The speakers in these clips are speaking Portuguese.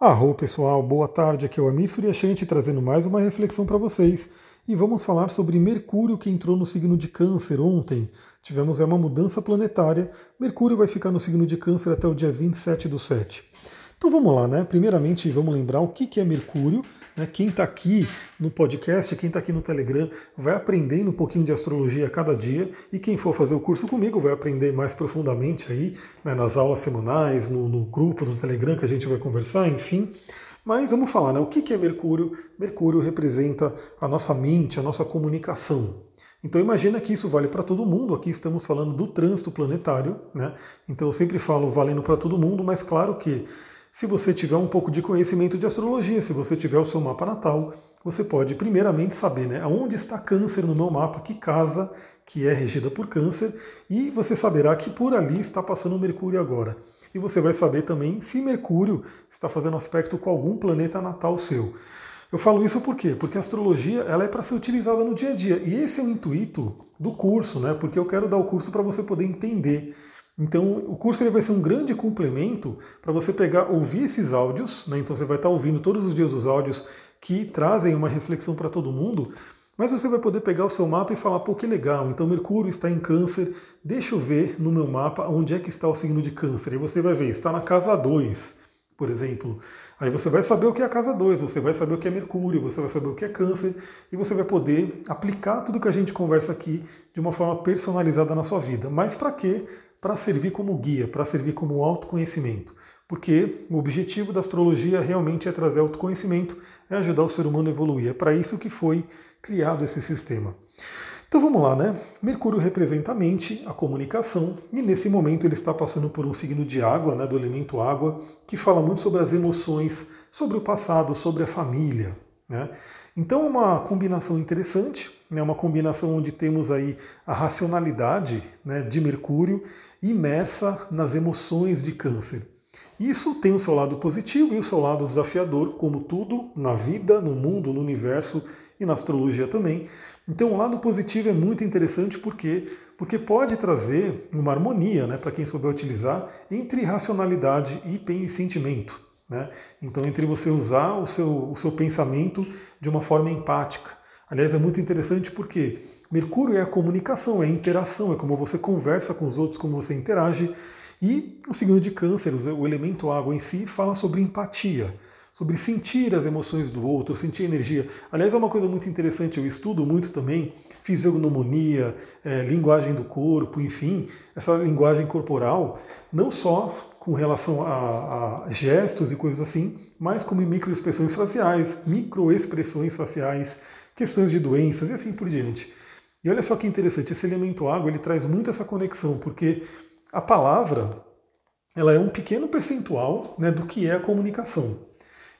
Arro pessoal, boa tarde, aqui é o Amir Suryashanti trazendo mais uma reflexão para vocês e vamos falar sobre Mercúrio que entrou no signo de Câncer ontem. Tivemos uma mudança planetária, Mercúrio vai ficar no signo de Câncer até o dia 27 do 7. Então vamos lá, né? Primeiramente vamos lembrar o que é Mercúrio. Né? Quem está aqui no podcast, quem está aqui no Telegram, vai aprendendo um pouquinho de astrologia a cada dia. E quem for fazer o curso comigo vai aprender mais profundamente aí, né, nas aulas semanais, no, no grupo do Telegram que a gente vai conversar, enfim. Mas vamos falar, né? O que é Mercúrio? Mercúrio representa a nossa mente, a nossa comunicação. Então imagina que isso vale para todo mundo. Aqui estamos falando do trânsito planetário, né? Então eu sempre falo valendo para todo mundo, mas claro que se você tiver um pouco de conhecimento de astrologia, se você tiver o seu mapa natal, você pode primeiramente saber né, aonde está câncer no meu mapa, que casa que é regida por câncer, e você saberá que por ali está passando Mercúrio agora. E você vai saber também se Mercúrio está fazendo aspecto com algum planeta natal seu. Eu falo isso por quê? Porque a astrologia ela é para ser utilizada no dia a dia. E esse é o intuito do curso, né? Porque eu quero dar o curso para você poder entender então, o curso ele vai ser um grande complemento para você pegar, ouvir esses áudios, né? então você vai estar ouvindo todos os dias os áudios que trazem uma reflexão para todo mundo, mas você vai poder pegar o seu mapa e falar, pô, que legal, então Mercúrio está em câncer, deixa eu ver no meu mapa onde é que está o signo de câncer. E você vai ver, está na casa 2, por exemplo. Aí você vai saber o que é a casa 2, você vai saber o que é Mercúrio, você vai saber o que é câncer, e você vai poder aplicar tudo que a gente conversa aqui de uma forma personalizada na sua vida. Mas para quê? Para servir como guia, para servir como autoconhecimento. Porque o objetivo da astrologia realmente é trazer autoconhecimento, é ajudar o ser humano a evoluir. É para isso que foi criado esse sistema. Então vamos lá, né? Mercúrio representa a mente, a comunicação, e nesse momento ele está passando por um signo de água, né, do elemento água, que fala muito sobre as emoções, sobre o passado, sobre a família. Né? Então uma combinação interessante, né, uma combinação onde temos aí a racionalidade né, de Mercúrio imersa nas emoções de câncer. Isso tem o seu lado positivo e o seu lado desafiador, como tudo na vida, no mundo, no universo e na astrologia também. Então, o lado positivo é muito interessante porque porque pode trazer uma harmonia, né, para quem souber utilizar, entre racionalidade e sentimento. Né? Então, entre você usar o seu, o seu pensamento de uma forma empática. Aliás, é muito interessante porque Mercúrio é a comunicação, é a interação, é como você conversa com os outros, como você interage. E o signo de Câncer, o elemento água em si, fala sobre empatia, sobre sentir as emoções do outro, sentir energia. Aliás, é uma coisa muito interessante, eu estudo muito também fisiognomonia, é, linguagem do corpo, enfim, essa linguagem corporal, não só com relação a, a gestos e coisas assim, mas como microexpressões faciais, microexpressões faciais, questões de doenças e assim por diante. E olha só que interessante, esse elemento água ele traz muito essa conexão, porque a palavra ela é um pequeno percentual né, do que é a comunicação.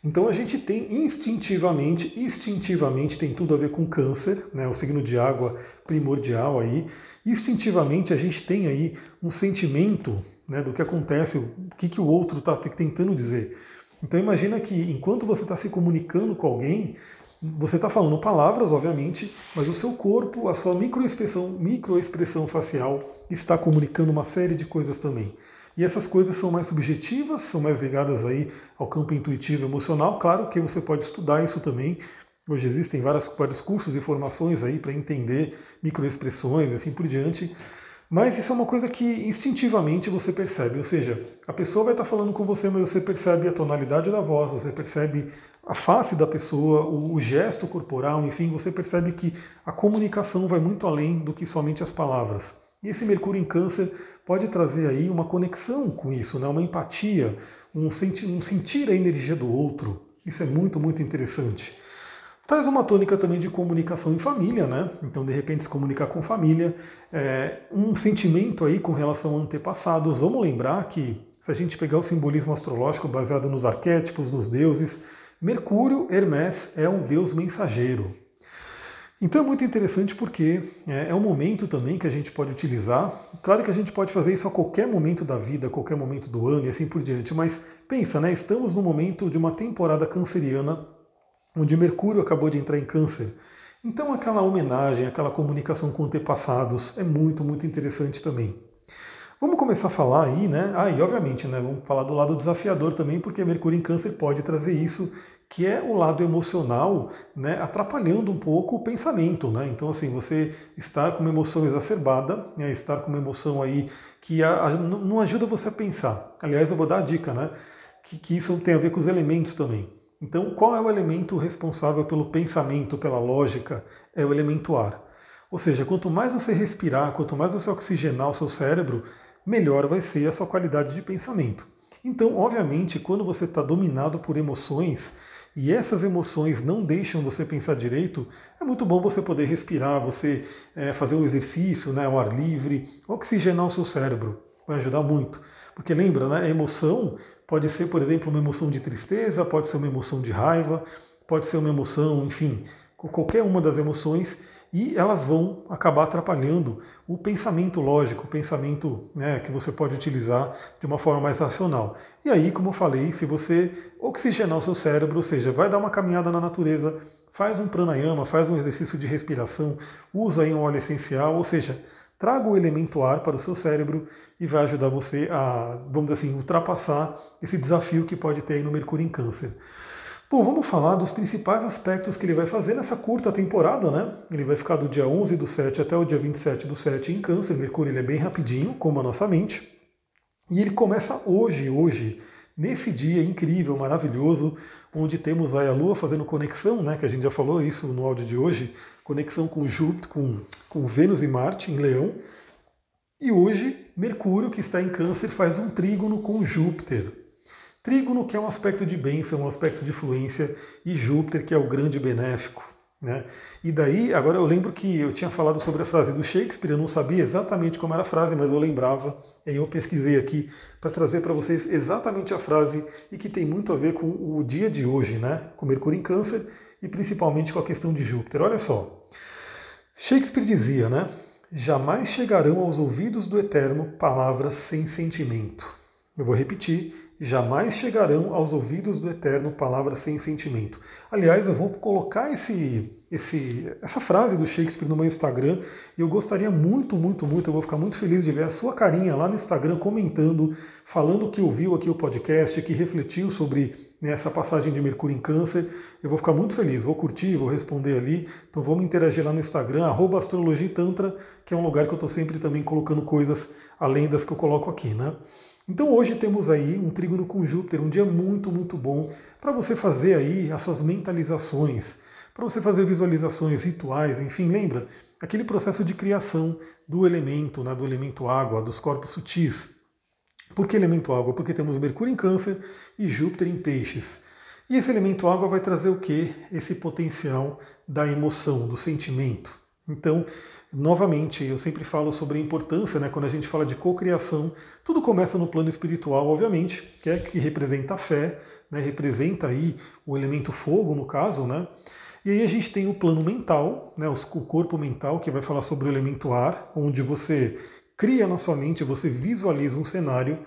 Então a gente tem instintivamente, instintivamente tem tudo a ver com câncer, né, o signo de água primordial aí. Instintivamente a gente tem aí um sentimento né, do que acontece, o que, que o outro está tentando dizer. Então imagina que enquanto você está se comunicando com alguém, você está falando palavras, obviamente, mas o seu corpo, a sua microexpressão, microexpressão facial está comunicando uma série de coisas também. E essas coisas são mais subjetivas, são mais ligadas aí ao campo intuitivo emocional. Claro que você pode estudar isso também. Hoje existem várias, vários cursos e formações aí para entender microexpressões e assim por diante. Mas isso é uma coisa que instintivamente você percebe, ou seja, a pessoa vai estar falando com você, mas você percebe a tonalidade da voz, você percebe a face da pessoa, o, gesto corporal, enfim, você percebe que a comunicação vai muito além do que somente as palavras. E esse Mercúrio em Câncer pode trazer aí uma conexão com isso, né? uma empatia, um, senti um sentir a energia do outro. Isso é muito, muito interessante. Traz uma tônica também de comunicação em família, né? Então, de repente, se comunicar com família, é, um sentimento aí com relação a antepassados. Vamos lembrar que, se a gente pegar o simbolismo astrológico baseado nos arquétipos, nos deuses, Mercúrio, Hermes, é um deus mensageiro. Então é muito interessante porque é, é um momento também que a gente pode utilizar. Claro que a gente pode fazer isso a qualquer momento da vida, a qualquer momento do ano e assim por diante, mas pensa, né? Estamos no momento de uma temporada canceriana onde Mercúrio acabou de entrar em câncer. Então aquela homenagem, aquela comunicação com antepassados é muito, muito interessante também. Vamos começar a falar aí, né? Ah, e obviamente, né? Vamos falar do lado desafiador também, porque Mercúrio em Câncer pode trazer isso, que é o lado emocional, né? Atrapalhando um pouco o pensamento, né? Então, assim, você estar com uma emoção exacerbada, né, estar com uma emoção aí que a, a, não ajuda você a pensar. Aliás, eu vou dar a dica, né? Que, que isso tem a ver com os elementos também. Então, qual é o elemento responsável pelo pensamento, pela lógica? É o elemento ar. Ou seja, quanto mais você respirar, quanto mais você oxigenar o seu cérebro, melhor vai ser a sua qualidade de pensamento. Então, obviamente, quando você está dominado por emoções e essas emoções não deixam você pensar direito, é muito bom você poder respirar, você é, fazer um exercício né, ao ar livre, oxigenar o seu cérebro. Vai ajudar muito. Porque lembra, né, a emoção pode ser, por exemplo, uma emoção de tristeza, pode ser uma emoção de raiva, pode ser uma emoção, enfim, qualquer uma das emoções e elas vão acabar atrapalhando o pensamento lógico, o pensamento né, que você pode utilizar de uma forma mais racional. E aí, como eu falei, se você oxigenar o seu cérebro, ou seja, vai dar uma caminhada na natureza, faz um pranayama, faz um exercício de respiração, usa aí um óleo essencial, ou seja, traga o elemento ar para o seu cérebro e vai ajudar você a, vamos dizer assim, ultrapassar esse desafio que pode ter aí no Mercúrio em Câncer. Bom, vamos falar dos principais aspectos que ele vai fazer nessa curta temporada, né? Ele vai ficar do dia 11 do 7 até o dia 27 do 7 em Câncer. Mercúrio ele é bem rapidinho, como a nossa mente. E ele começa hoje, hoje, nesse dia incrível, maravilhoso, onde temos aí a Lua fazendo conexão, né? Que a gente já falou isso no áudio de hoje, conexão com Júpiter, com, com Vênus e Marte em Leão. E hoje, Mercúrio, que está em Câncer, faz um trígono com Júpiter. Trígono, que é um aspecto de bênção, um aspecto de fluência, e Júpiter, que é o grande benéfico. Né? E daí, agora eu lembro que eu tinha falado sobre a frase do Shakespeare, eu não sabia exatamente como era a frase, mas eu lembrava, e eu pesquisei aqui para trazer para vocês exatamente a frase e que tem muito a ver com o dia de hoje, né? com Mercúrio em Câncer e principalmente com a questão de Júpiter. Olha só, Shakespeare dizia, né? Jamais chegarão aos ouvidos do Eterno palavras sem sentimento. Eu vou repetir, jamais chegarão aos ouvidos do Eterno palavras sem sentimento. Aliás, eu vou colocar esse, esse, essa frase do Shakespeare no meu Instagram e eu gostaria muito, muito, muito, eu vou ficar muito feliz de ver a sua carinha lá no Instagram comentando, falando que ouviu aqui o podcast, que refletiu sobre né, essa passagem de Mercúrio em Câncer. Eu vou ficar muito feliz, vou curtir, vou responder ali. Então vamos interagir lá no Instagram, astrologitantra, que é um lugar que eu estou sempre também colocando coisas além das que eu coloco aqui, né? Então hoje temos aí um trígono com Júpiter, um dia muito, muito bom para você fazer aí as suas mentalizações, para você fazer visualizações, rituais, enfim, lembra aquele processo de criação do elemento, né, do elemento água, dos corpos sutis. Por que elemento água? Porque temos Mercúrio em Câncer e Júpiter em Peixes. E esse elemento água vai trazer o que? Esse potencial da emoção, do sentimento. Então, Novamente, eu sempre falo sobre a importância, né, quando a gente fala de cocriação, tudo começa no plano espiritual, obviamente, que é que representa a fé, né, representa aí o elemento fogo, no caso, né? E aí a gente tem o plano mental, né, o corpo mental, que vai falar sobre o elemento ar, onde você cria na sua mente, você visualiza um cenário,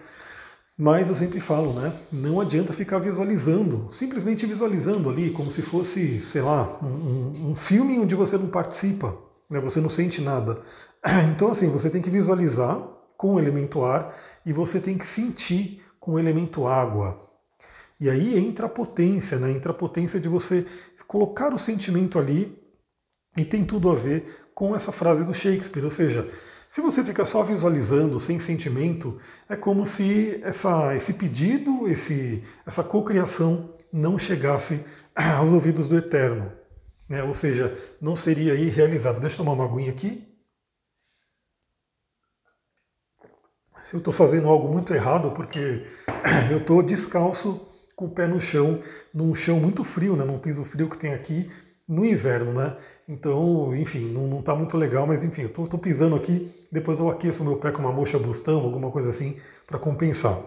mas eu sempre falo, né? Não adianta ficar visualizando, simplesmente visualizando ali, como se fosse, sei lá, um, um filme onde você não participa né? você não sente nada. Então, assim, você tem que visualizar com o elemento ar e você tem que sentir com o elemento água. E aí entra a potência, né? entra a potência de você colocar o sentimento ali e tem tudo a ver com essa frase do Shakespeare, ou seja, se você fica só visualizando sem sentimento, é como se essa, esse pedido, esse, essa cocriação não chegasse aos ouvidos do Eterno né? ou seja, não seria aí realizado. Deixa eu tomar uma aguinha aqui. Eu estou fazendo algo muito errado porque eu estou descalço com o pé no chão, num chão muito frio, né? num piso frio que tem aqui no inverno, né? Então, enfim, não está muito legal, mas enfim, eu estou pisando aqui, depois eu aqueço meu pé com uma mocha bustão, alguma coisa assim, para compensar.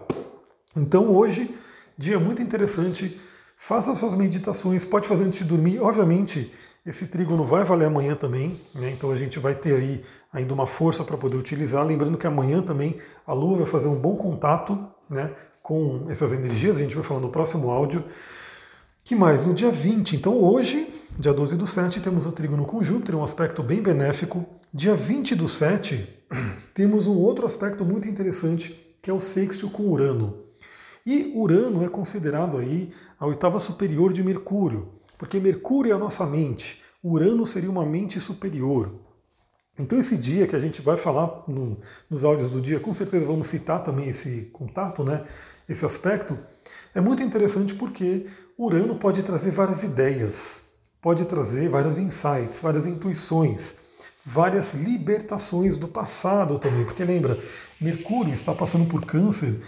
Então hoje, dia muito interessante, Faça suas meditações, pode fazer antes de dormir. Obviamente, esse trígono vai valer amanhã também, né? então a gente vai ter aí ainda uma força para poder utilizar. Lembrando que amanhã também a Lua vai fazer um bom contato né, com essas energias, a gente vai falar no próximo áudio. Que mais? No dia 20, então hoje, dia 12 do 7, temos o trígono com Júpiter, um aspecto bem benéfico. Dia 20 do 7, temos um outro aspecto muito interessante que é o sextil com Urano. E Urano é considerado aí a oitava superior de Mercúrio, porque Mercúrio é a nossa mente, Urano seria uma mente superior. Então esse dia que a gente vai falar no, nos áudios do dia, com certeza vamos citar também esse contato, né? Esse aspecto é muito interessante porque Urano pode trazer várias ideias, pode trazer vários insights, várias intuições, várias libertações do passado também, porque lembra, Mercúrio está passando por câncer,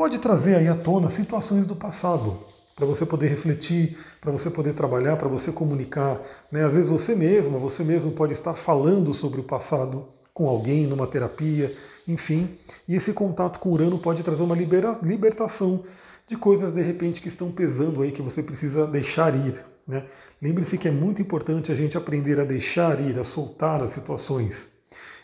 pode trazer aí à tona situações do passado, para você poder refletir, para você poder trabalhar, para você comunicar. Né? Às vezes você mesma, você mesmo pode estar falando sobre o passado com alguém numa terapia, enfim. E esse contato com Urano pode trazer uma libera libertação de coisas de repente que estão pesando aí que você precisa deixar ir. Né? Lembre-se que é muito importante a gente aprender a deixar ir, a soltar as situações.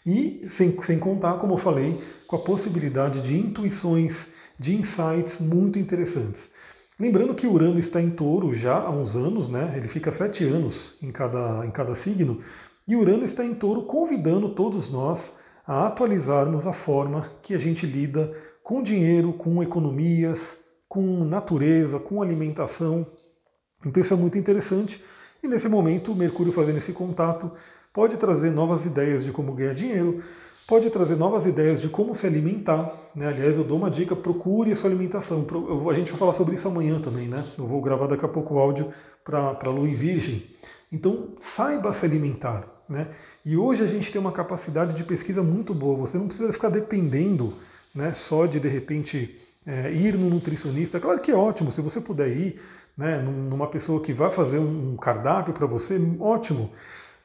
E sem, sem contar, como eu falei, com a possibilidade de intuições, de insights muito interessantes. Lembrando que Urano está em touro já há uns anos, né? Ele fica sete anos em cada, em cada signo. E Urano está em touro convidando todos nós a atualizarmos a forma que a gente lida com dinheiro, com economias, com natureza, com alimentação. Então isso é muito interessante. E nesse momento, Mercúrio fazendo esse contato pode trazer novas ideias de como ganhar dinheiro, pode trazer novas ideias de como se alimentar. Né? Aliás, eu dou uma dica: procure a sua alimentação. a gente vai falar sobre isso amanhã também, né? Eu vou gravar daqui a pouco o áudio para a Lua em Virgem. Então, saiba se alimentar. Né? E hoje a gente tem uma capacidade de pesquisa muito boa. Você não precisa ficar dependendo né, só de, de repente, é, ir no nutricionista. Claro que é ótimo, se você puder ir né, numa pessoa que vai fazer um cardápio para você, ótimo.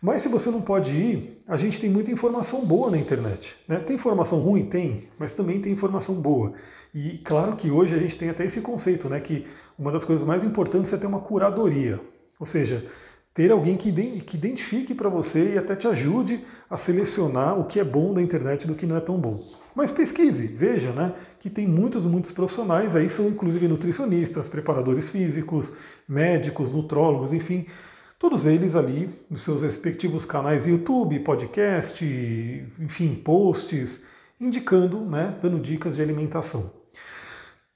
Mas se você não pode ir, a gente tem muita informação boa na internet. Né? Tem informação ruim? Tem, mas também tem informação boa. E claro que hoje a gente tem até esse conceito, né, que uma das coisas mais importantes é ter uma curadoria. Ou seja, ter alguém que, identifique para você e até te ajude a selecionar o que é bom da internet do que não é tão bom. Mas pesquise, veja, né, que tem muitos, muitos profissionais, aí são inclusive nutricionistas, preparadores físicos, médicos, nutrólogos, enfim, Todos eles ali nos seus respectivos canais YouTube, podcast, enfim, posts, indicando, né, dando dicas de alimentação.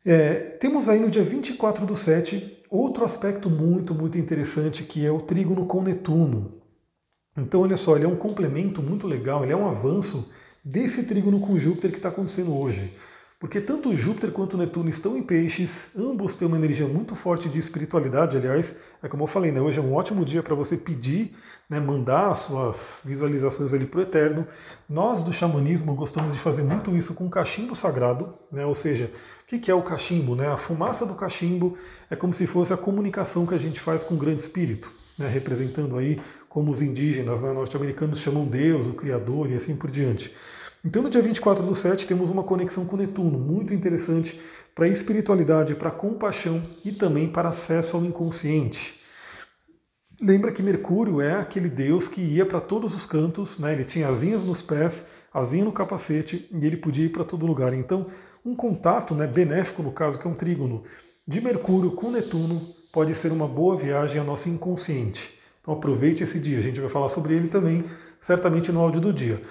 É, temos aí no dia 24 do 7 outro aspecto muito, muito interessante que é o trígono com Netuno. Então, olha só, ele é um complemento muito legal, ele é um avanço desse trígono com Júpiter que está acontecendo hoje. Porque tanto Júpiter quanto Netuno estão em peixes, ambos têm uma energia muito forte de espiritualidade, aliás, é como eu falei, né, hoje é um ótimo dia para você pedir, né, mandar as suas visualizações ali para o Eterno. Nós do xamanismo gostamos de fazer muito isso com cachimbo sagrado, né, ou seja, o que é o cachimbo? Né? A fumaça do cachimbo é como se fosse a comunicação que a gente faz com o grande espírito, né, representando aí como os indígenas né, norte-americanos chamam Deus, o Criador e assim por diante. Então, no dia 24 do 7, temos uma conexão com Netuno, muito interessante para espiritualidade, para compaixão e também para acesso ao inconsciente. Lembra que Mercúrio é aquele deus que ia para todos os cantos, né? ele tinha asinhas nos pés, asinha no capacete e ele podia ir para todo lugar. Então, um contato né, benéfico, no caso, que é um trígono, de Mercúrio com Netuno pode ser uma boa viagem ao nosso inconsciente. Então aproveite esse dia, a gente vai falar sobre ele também, certamente no áudio do dia.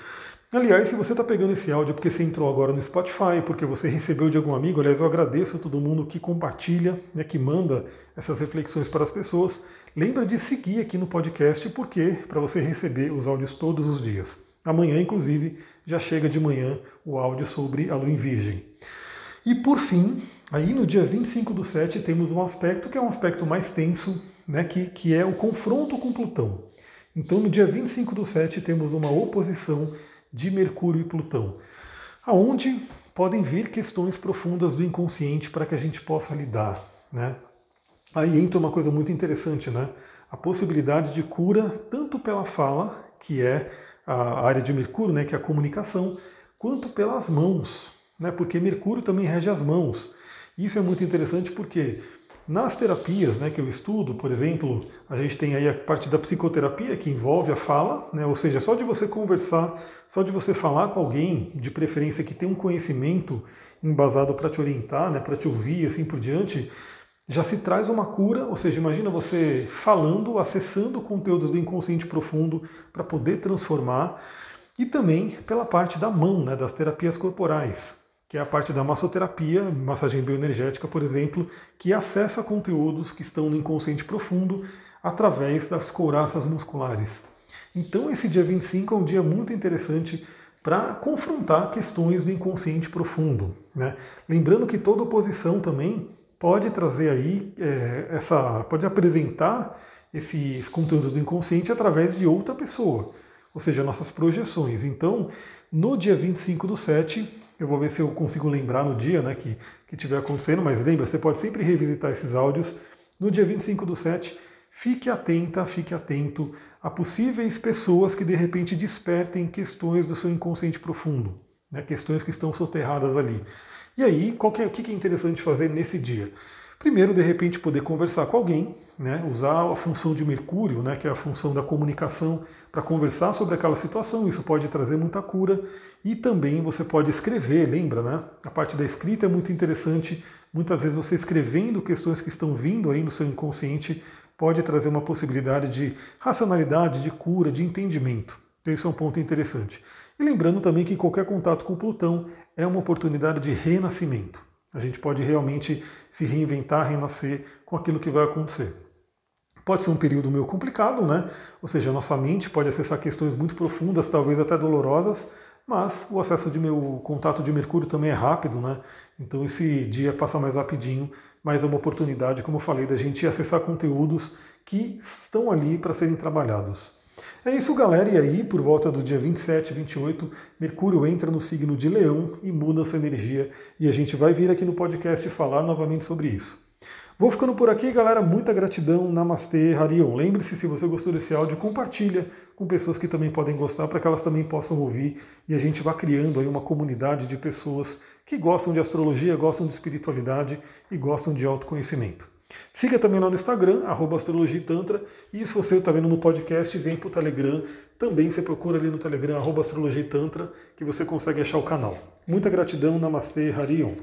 Aliás, se você está pegando esse áudio porque você entrou agora no Spotify, porque você recebeu de algum amigo, aliás, eu agradeço a todo mundo que compartilha, né, que manda essas reflexões para as pessoas. Lembra de seguir aqui no podcast, porque para você receber os áudios todos os dias. Amanhã, inclusive, já chega de manhã o áudio sobre a lua em virgem. E por fim, aí no dia 25 do 7 temos um aspecto que é um aspecto mais tenso, né, que, que é o confronto com Plutão. Então no dia 25 do 7 temos uma oposição de Mercúrio e Plutão, aonde podem vir questões profundas do inconsciente para que a gente possa lidar, né? Aí entra uma coisa muito interessante, né? A possibilidade de cura tanto pela fala, que é a área de Mercúrio, né, que é a comunicação, quanto pelas mãos, né? Porque Mercúrio também rege as mãos. Isso é muito interessante porque nas terapias né, que eu estudo, por exemplo, a gente tem aí a parte da psicoterapia que envolve a fala, né, ou seja, só de você conversar, só de você falar com alguém, de preferência que tem um conhecimento embasado para te orientar, né, para te ouvir e assim por diante, já se traz uma cura, ou seja, imagina você falando, acessando conteúdos do inconsciente profundo para poder transformar. E também pela parte da mão, né, das terapias corporais, que é a parte da massoterapia, massagem bioenergética, por exemplo, que acessa conteúdos que estão no inconsciente profundo através das couraças musculares. Então, esse dia 25 é um dia muito interessante para confrontar questões do inconsciente profundo. Né? Lembrando que toda oposição também pode trazer aí é, essa. pode apresentar esses conteúdos do inconsciente através de outra pessoa, ou seja, nossas projeções. Então, no dia 25 do 7, eu vou ver se eu consigo lembrar no dia né, que, que tiver acontecendo, mas lembra, você pode sempre revisitar esses áudios. No dia 25 do 7, fique atenta, fique atento a possíveis pessoas que de repente despertem questões do seu inconsciente profundo, né, questões que estão soterradas ali. E aí, qual que é, o que é interessante fazer nesse dia? Primeiro, de repente, poder conversar com alguém, né, usar a função de Mercúrio, né, que é a função da comunicação, para conversar sobre aquela situação. Isso pode trazer muita cura. E também você pode escrever, lembra, né? A parte da escrita é muito interessante. Muitas vezes você escrevendo questões que estão vindo aí no seu inconsciente pode trazer uma possibilidade de racionalidade, de cura, de entendimento. Então, isso é um ponto interessante. E lembrando também que qualquer contato com Plutão é uma oportunidade de renascimento. A gente pode realmente se reinventar, renascer com aquilo que vai acontecer. Pode ser um período meio complicado, né? Ou seja, nossa mente pode acessar questões muito profundas, talvez até dolorosas, mas o acesso de meu contato de Mercúrio também é rápido, né? Então esse dia passa mais rapidinho mas é uma oportunidade, como eu falei, da gente acessar conteúdos que estão ali para serem trabalhados. É isso, galera. E aí, por volta do dia 27, 28, Mercúrio entra no signo de Leão e muda sua energia. E a gente vai vir aqui no podcast falar novamente sobre isso. Vou ficando por aqui, galera. Muita gratidão. Namastê, Harion. Lembre-se, se você gostou desse áudio, compartilha com pessoas que também podem gostar, para que elas também possam ouvir e a gente vá criando aí uma comunidade de pessoas que gostam de astrologia, gostam de espiritualidade e gostam de autoconhecimento. Siga também lá no Instagram, Astrologia e Tantra. E se você está vendo no podcast, vem para o Telegram. Também você procura ali no Telegram, Astrologia e Tantra, que você consegue achar o canal. Muita gratidão, Namastê, Harion.